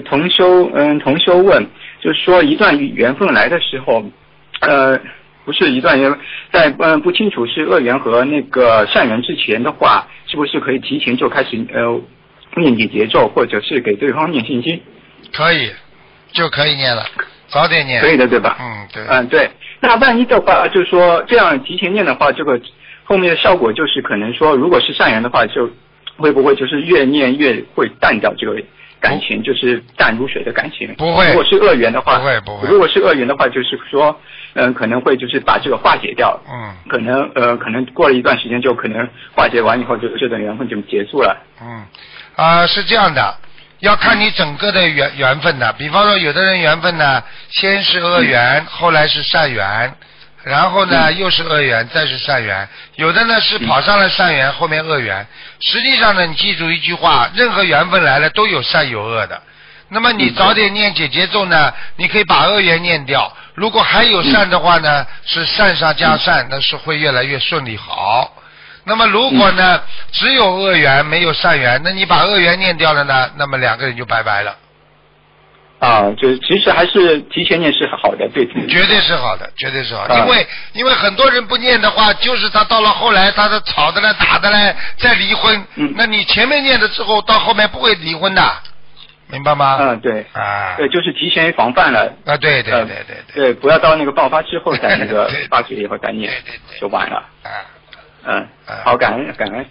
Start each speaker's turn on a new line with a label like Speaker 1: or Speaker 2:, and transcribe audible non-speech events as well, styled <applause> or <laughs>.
Speaker 1: 同修，嗯，同修问，就是说一段缘分来的时候，呃，不是一段缘，在嗯不清楚是恶缘和那个善缘之前的话，是不是可以提前就开始呃念解节奏，或者是给对方念信心？
Speaker 2: 可以，就可以念了，早点念。
Speaker 1: 可以的，对吧？
Speaker 2: 嗯，对。
Speaker 1: 嗯，对。那万一的话，就是说这样提前念的话，这个后面的效果就是可能说，如果是善缘的话，就会不会就是越念越会淡掉这个感情，就是淡如水的感情？
Speaker 2: 不会。
Speaker 1: 如果是恶缘的话，
Speaker 2: 不会不会。
Speaker 1: 如果是恶缘的话，就是说，嗯，可能会就是把这个化解掉。
Speaker 2: 嗯。
Speaker 1: 可能呃，可能过了一段时间，就可能化解完以后，就这段缘分就结束了。
Speaker 2: 嗯，啊，是这样的。要看你整个的缘缘分的，比方说有的人缘分呢，先是恶缘，后来是善缘，然后呢又是恶缘，再是善缘。有的呢是跑上了善缘，后面恶缘。实际上呢，你记住一句话：任何缘分来了都有善有恶的。那么你早点念解节奏呢，你可以把恶缘念掉。如果还有善的话呢，是善上加善，那是会越来越顺利好。那么如果呢，只有恶缘没有善缘，那你把恶缘念掉了呢，那么两个人就拜拜了。
Speaker 1: 啊，就其实还是提前念是好的，对。
Speaker 2: 绝对是好的，绝对是好的，因为因为很多人不念的话，就是他到了后来，他是吵的嘞，打的嘞，再离婚。
Speaker 1: 嗯。
Speaker 2: 那你前面念的之后，到后面不会离婚的，明白吗？
Speaker 1: 嗯，对。
Speaker 2: 啊。
Speaker 1: 对，就是提前防范了。
Speaker 2: 啊，对对对对
Speaker 1: 对。对，不要到那个爆发之后再那个 <laughs> 发觉以后再念，
Speaker 2: 对对对，
Speaker 1: 就晚了。
Speaker 2: 啊。
Speaker 1: 嗯，好，感恩感恩。